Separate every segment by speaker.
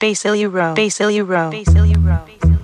Speaker 1: Basily Row. Basily Row. Basily Row.
Speaker 2: Shelby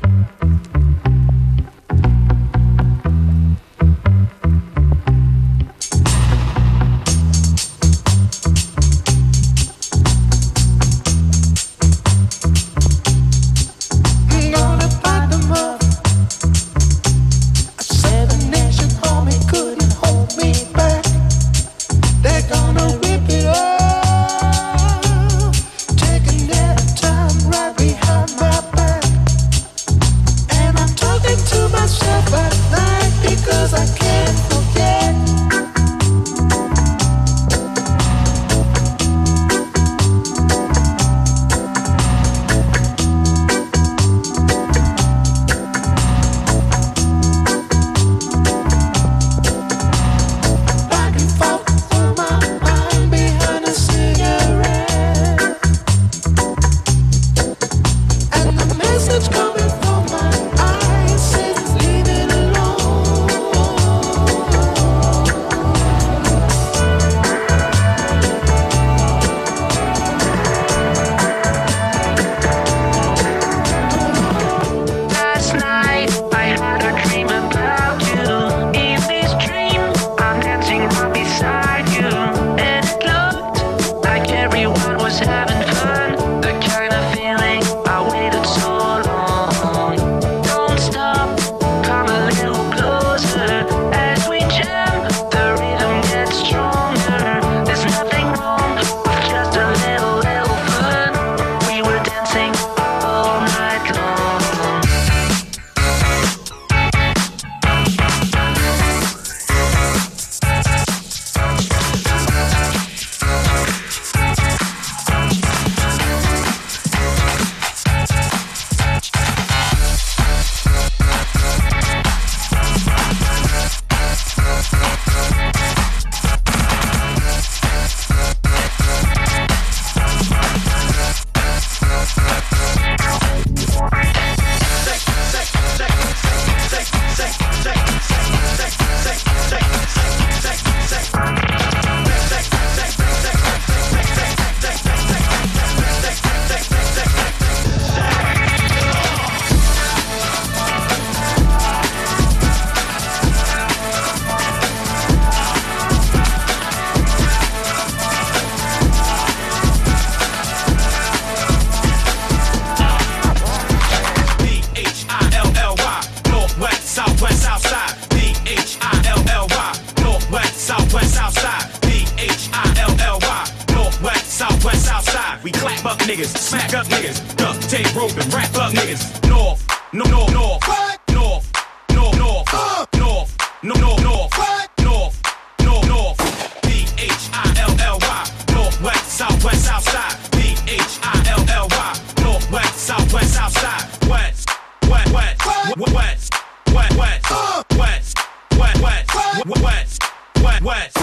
Speaker 2: West.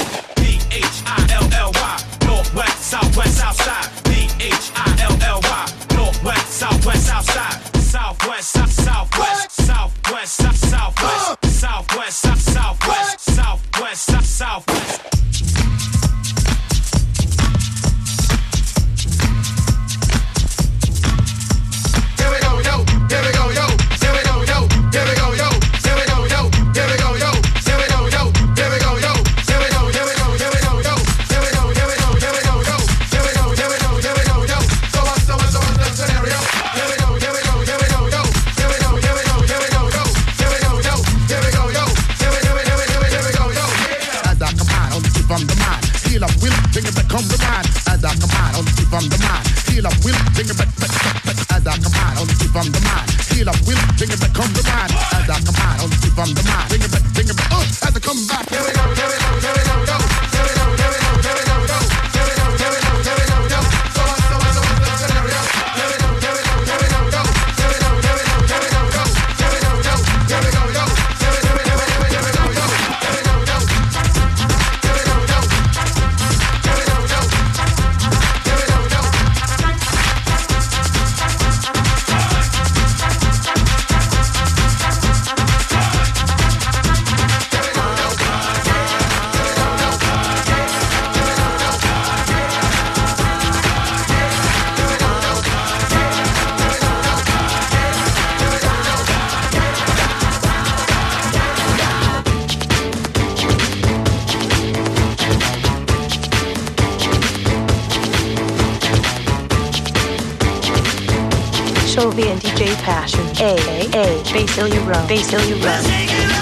Speaker 2: And DJ Passion. A A Basilia Row. Basilia Row.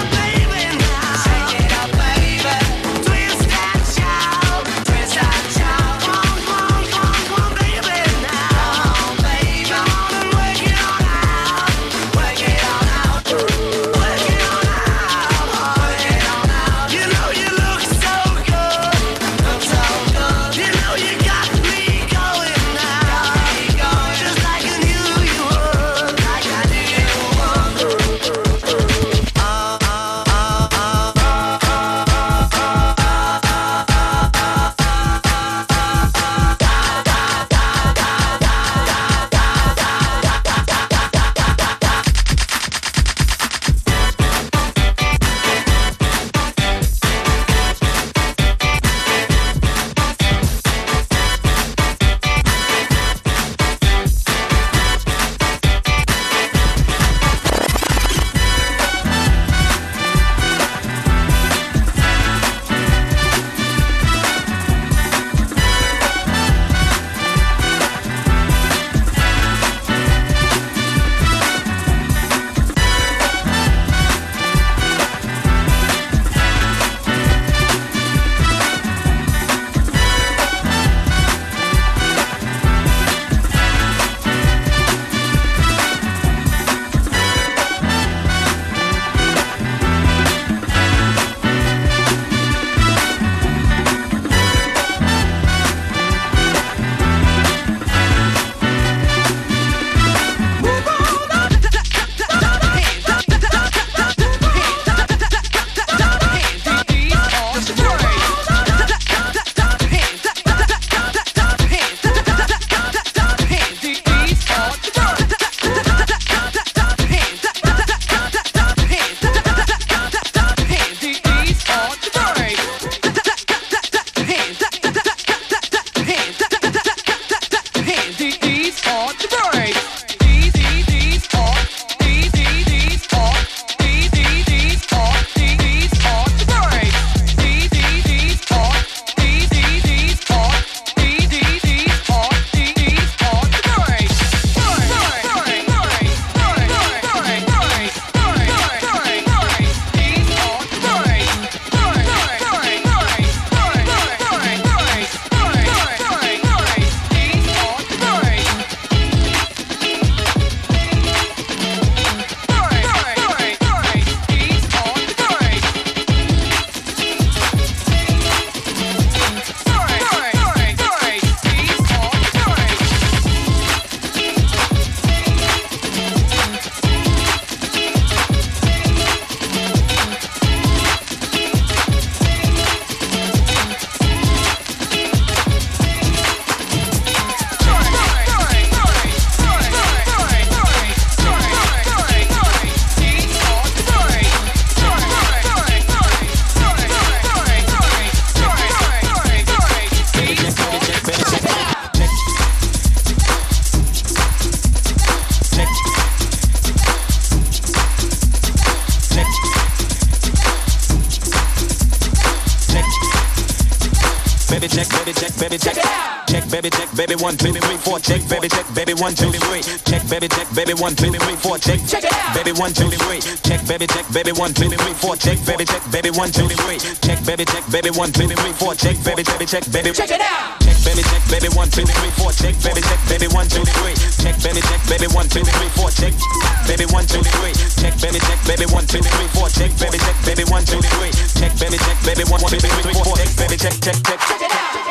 Speaker 3: Baby one two three four check baby check baby one two three check baby check baby one two three four check check it out baby one two three check baby check baby one two three four check baby check baby one two three check baby check baby one two three four check baby baby check baby check it out check baby check baby one two three four check baby check baby one two three check baby check baby one two three four check baby one two three check baby check baby one two three four check baby check baby one two three check baby check baby one two three four check baby check check check check it out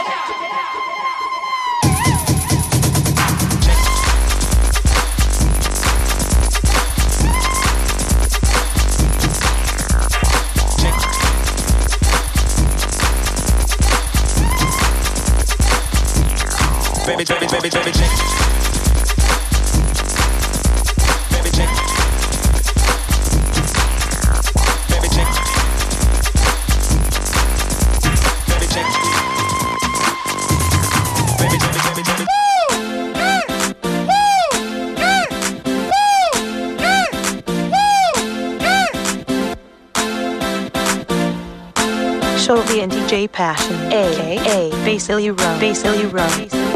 Speaker 3: baby, baby, baby, baby, baby.
Speaker 2: Shelby and DJ Passion. A A Basilia Row. Basilia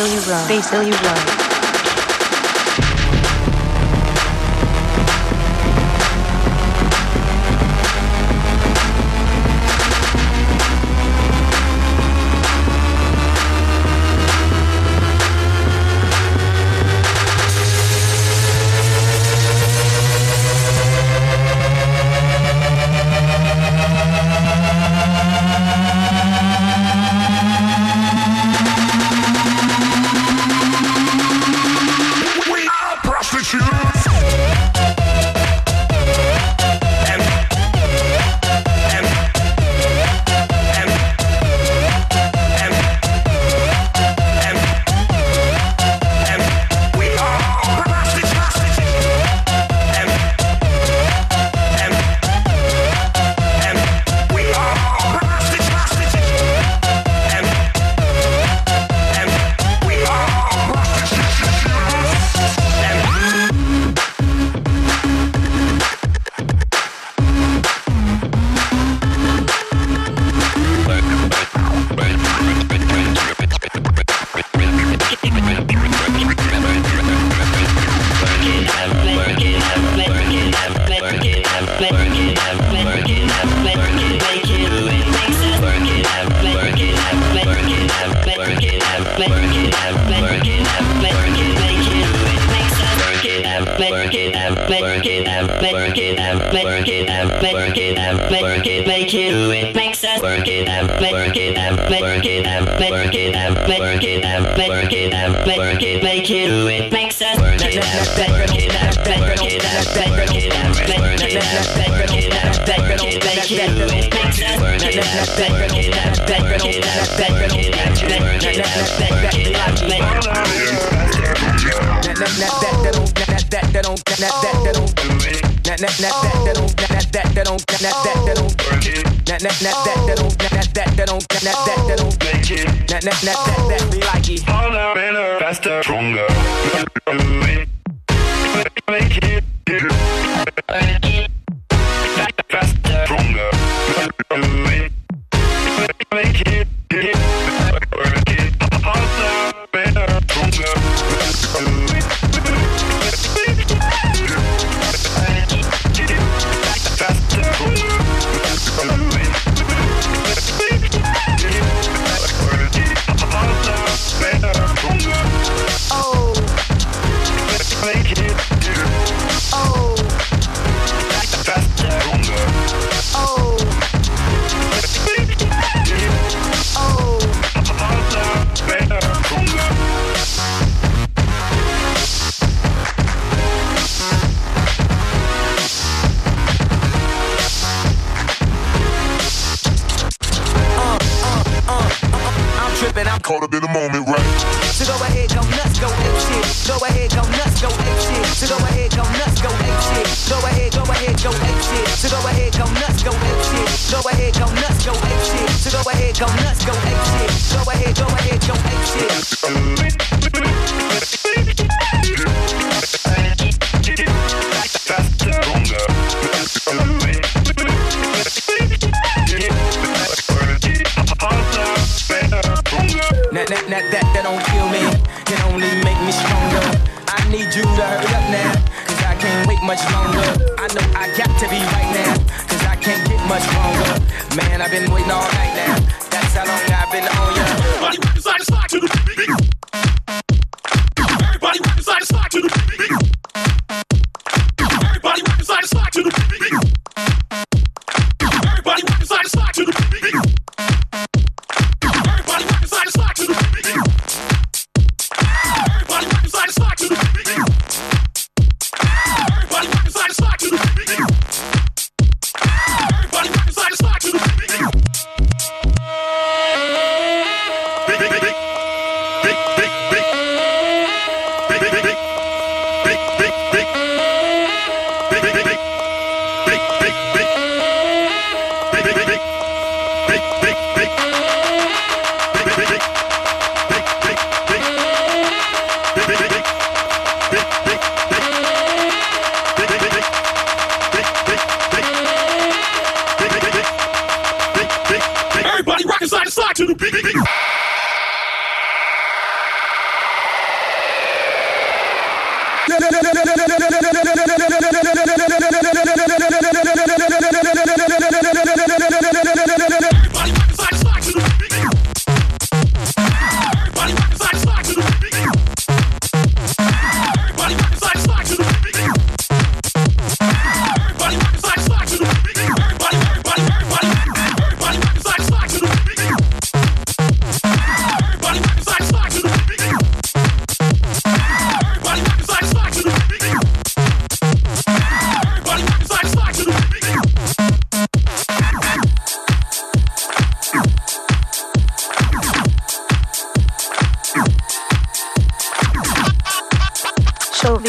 Speaker 2: Basil you run. Basil you run.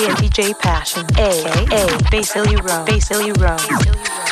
Speaker 2: And DJ Passion, a a
Speaker 4: Basil Rome,
Speaker 5: Basil Rome.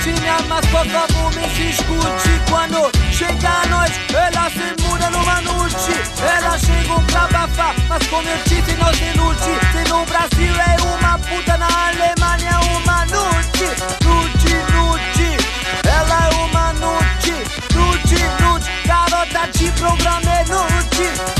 Speaker 5: Santinha, mas por favor me se escute Quando chega a noite, ela se muda numa noite. Ela chega pra abafar, mas como eu disse, não se lute Se no Brasil é uma puta, na Alemanha é uma noite Nude, nude, ela é uma nude. Nude, nude, garota de programa é nude Nude, nude,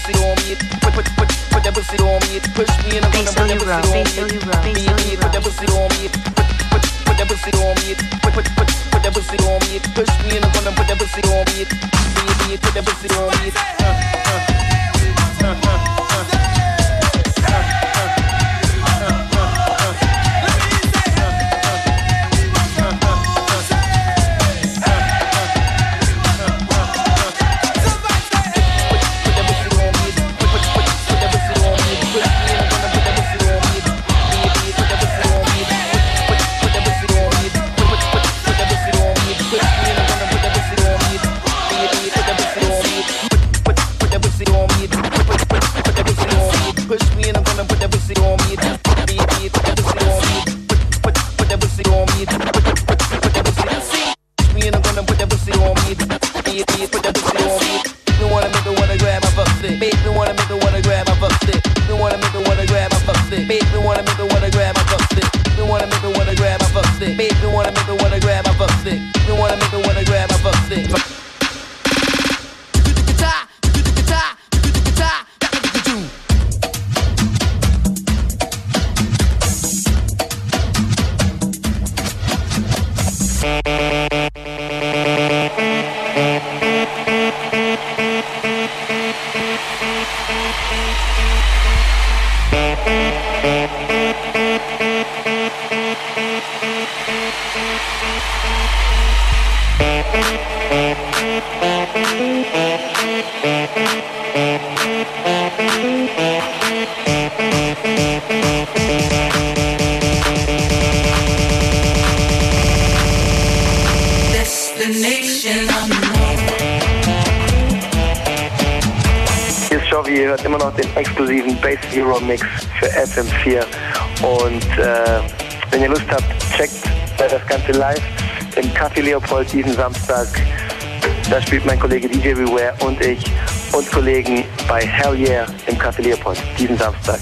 Speaker 6: pussy on me. Put, put, put, put that pussy on me. Push me and I'm gonna put that pussy on me. Put that pussy on me. Put, put, put that pussy on me. Put, put, put, put that pussy on me. Push me and I'm gonna put that pussy on me. Put that pussy on me. Uh. Stick. Baby, you wanna make me wanna grab my fuck stick. You wanna make me wanna grab my fuck stick. Baby, wanna make me wanna grab my fuck stick.
Speaker 7: Ganze live im Café Leopold diesen Samstag. Da spielt mein Kollege DJ Beware und ich und Kollegen bei Hell Yeah im Café Leopold diesen Samstag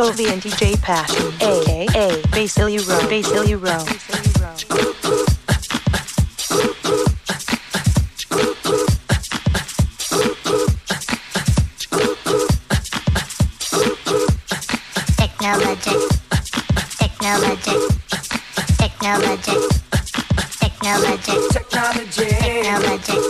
Speaker 8: Chovy and DJ A A Basil Euro, Basil Euro.
Speaker 9: Technologic, technology. Technology. Technology. Technology. Technology.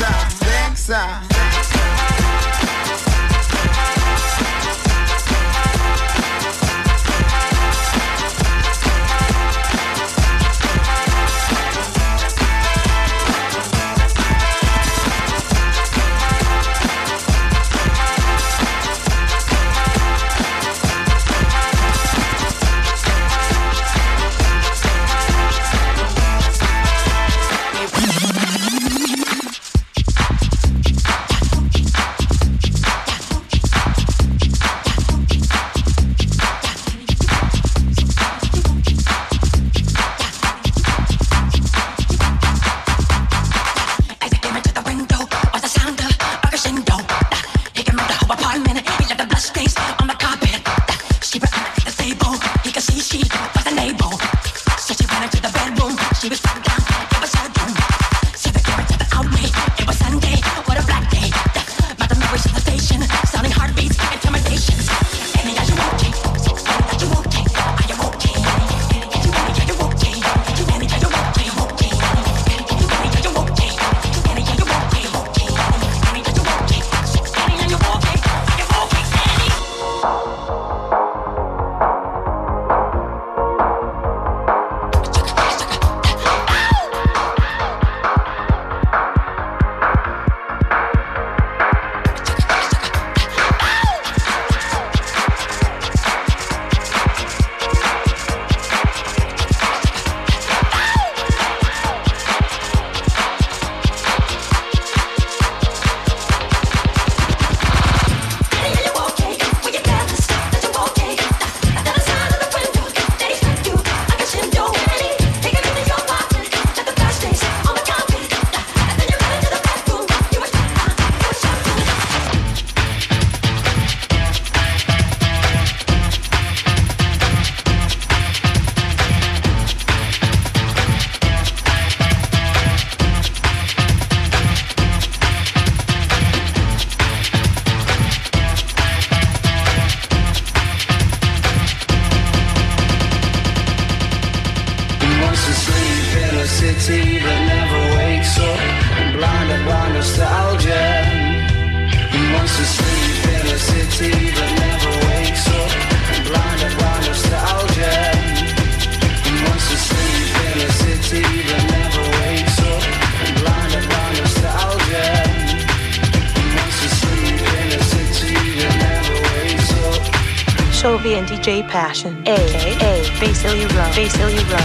Speaker 8: Next side. Passion,
Speaker 10: a.k.a. Basili Rowe. Basili Rowe.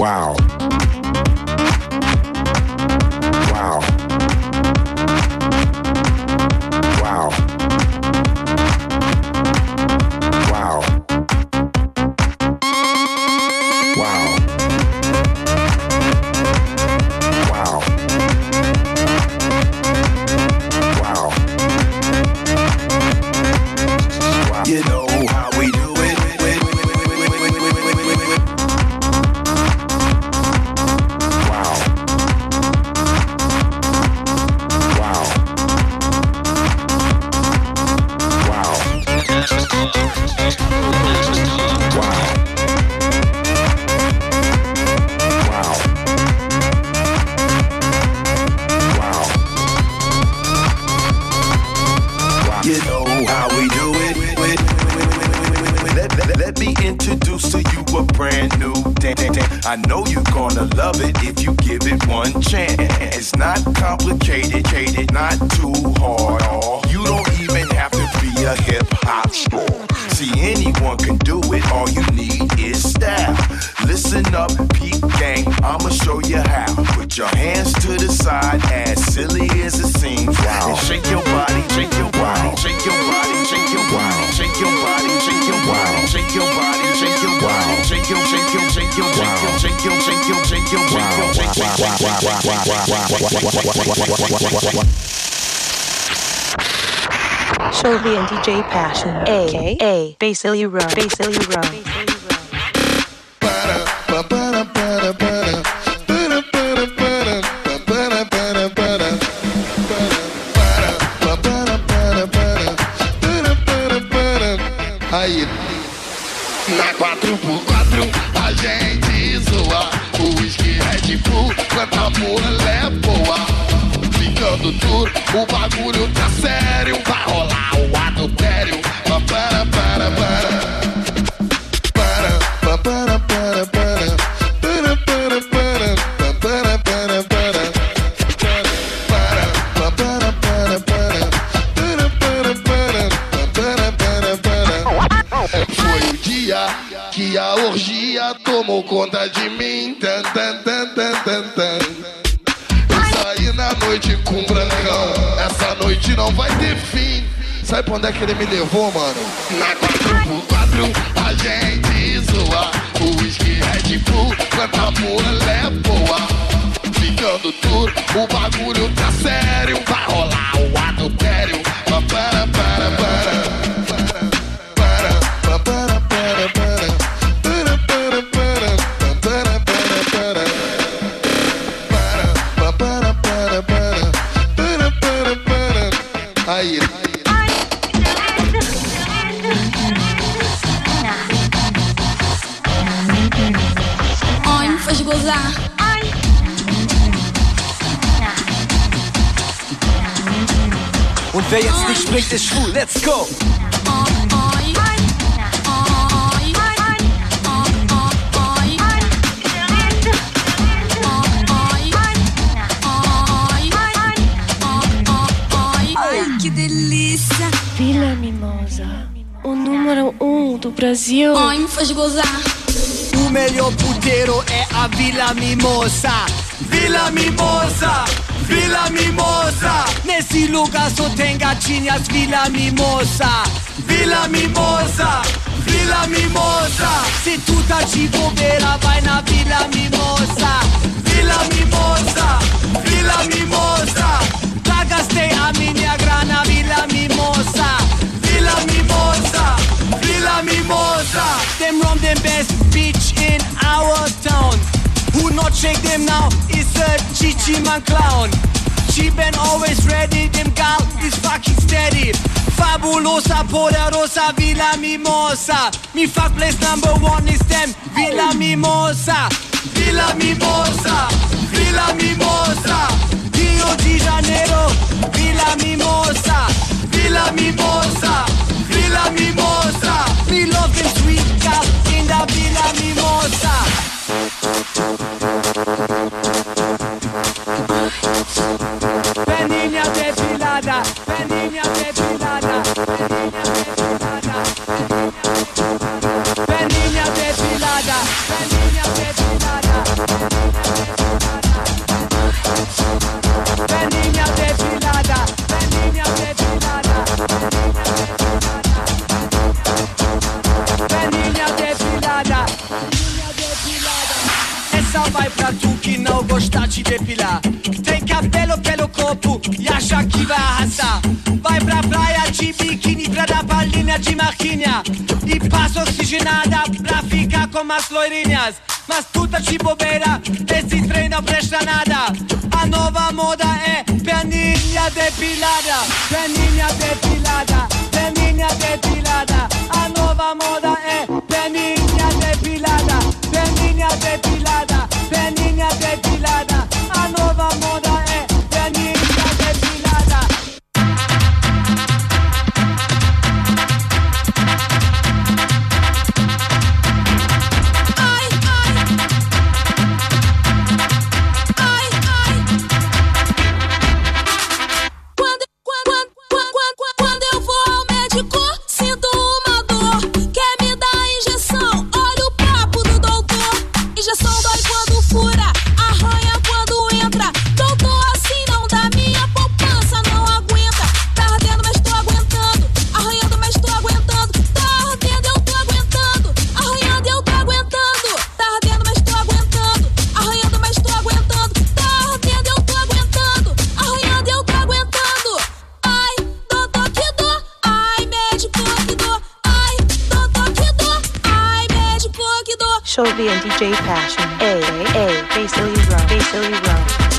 Speaker 10: Wow. Show the
Speaker 8: DJ Passion,
Speaker 5: A A. Basil Uro, Basil Uro. O bagulho tá sério. Sabe pra onde é que ele me levou, mano? Na 4x4 a gente zoa. O whisky Red Bull, planta mula é boa. Ficando duro, o bagulho tá sério. Vai rolar o adultério. Para, para, para
Speaker 11: Und wer jetzt nicht springt, ist schwul. Let's go!
Speaker 12: Vila Mimosa, o número um do Brasil.
Speaker 13: Ai, me faz gozar.
Speaker 11: il meglio putero è a Villa Mimosa. Villa Mimosa, Villa Mimosa. Nesi lugar só tem gatinhas Villa Mimosa. Villa Mimosa, Villa Mimosa. Se tu tá de bobeira vai na Villa Mimosa. Villa Mimosa, Villa Mimosa. Lá gastei a minha grana Villa Mimosa. Villa Mimosa, Villa Mimosa. Them rom, them best beat our town, Who not shake them now is a Chichi man clown. Cheap and always ready, Them Gal is fucking steady. Fabulosa, poderosa, Villa Mimosa. Me fuck place number one is them, Villa Mimosa. Villa Mimosa, Villa Mimosa. Rio de Janeiro, Villa Mimosa, Villa Mimosa, Villa Mimosa. We love the sweet gal in the Villa Mimosa. Thank you. Passa oxigenada pra ficar com as loirinhas. Mas puta de bobeira, esse trem não presta nada. A nova moda é perninha depilada. Perninha depilada,
Speaker 8: Shelby and DJ Passion. A, A, A, Basily Row, Basily Row.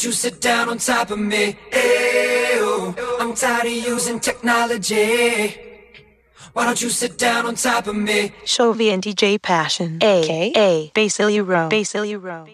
Speaker 14: Why don't you sit down on top of me? Ew, I'm tired of using technology. Why don't you sit down on top of me?
Speaker 2: Shovey and DJ Passion. A. A. Basilio Rome. Basilio Rome.